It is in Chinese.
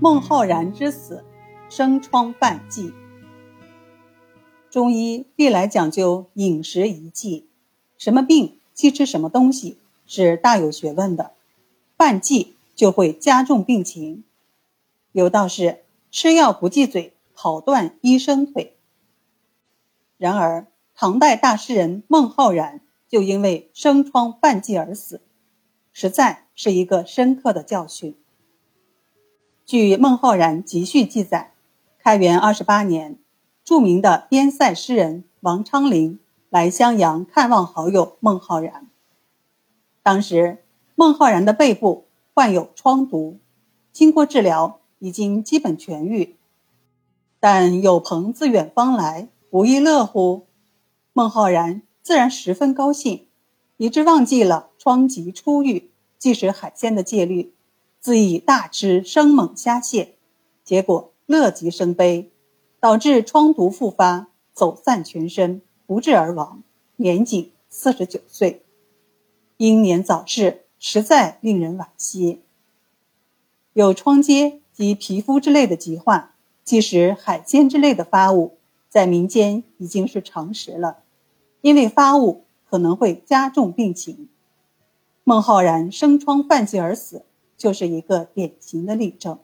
孟浩然之死，生疮犯忌。中医历来讲究饮食宜忌，什么病忌吃什么东西是大有学问的。犯忌就会加重病情。有道是吃药不忌嘴，跑断医生腿。然而，唐代大诗人孟浩然就因为生疮犯忌而死，实在是一个深刻的教训。据孟浩然集序记载，开元二十八年，著名的边塞诗人王昌龄来襄阳看望好友孟浩然。当时，孟浩然的背部患有疮毒，经过治疗已经基本痊愈，但有朋自远方来，不亦乐乎？孟浩然自然十分高兴，以致忘记了疮疾初愈忌食海鲜的戒律。自以大吃生猛虾蟹，结果乐极生悲，导致疮毒复发，走散全身，不治而亡，年仅四十九岁。英年早逝，实在令人惋惜。有疮疖及皮肤之类的疾患，忌食海鲜之类的发物，在民间已经是常识了，因为发物可能会加重病情。孟浩然生疮犯忌而死。就是一个典型的例证。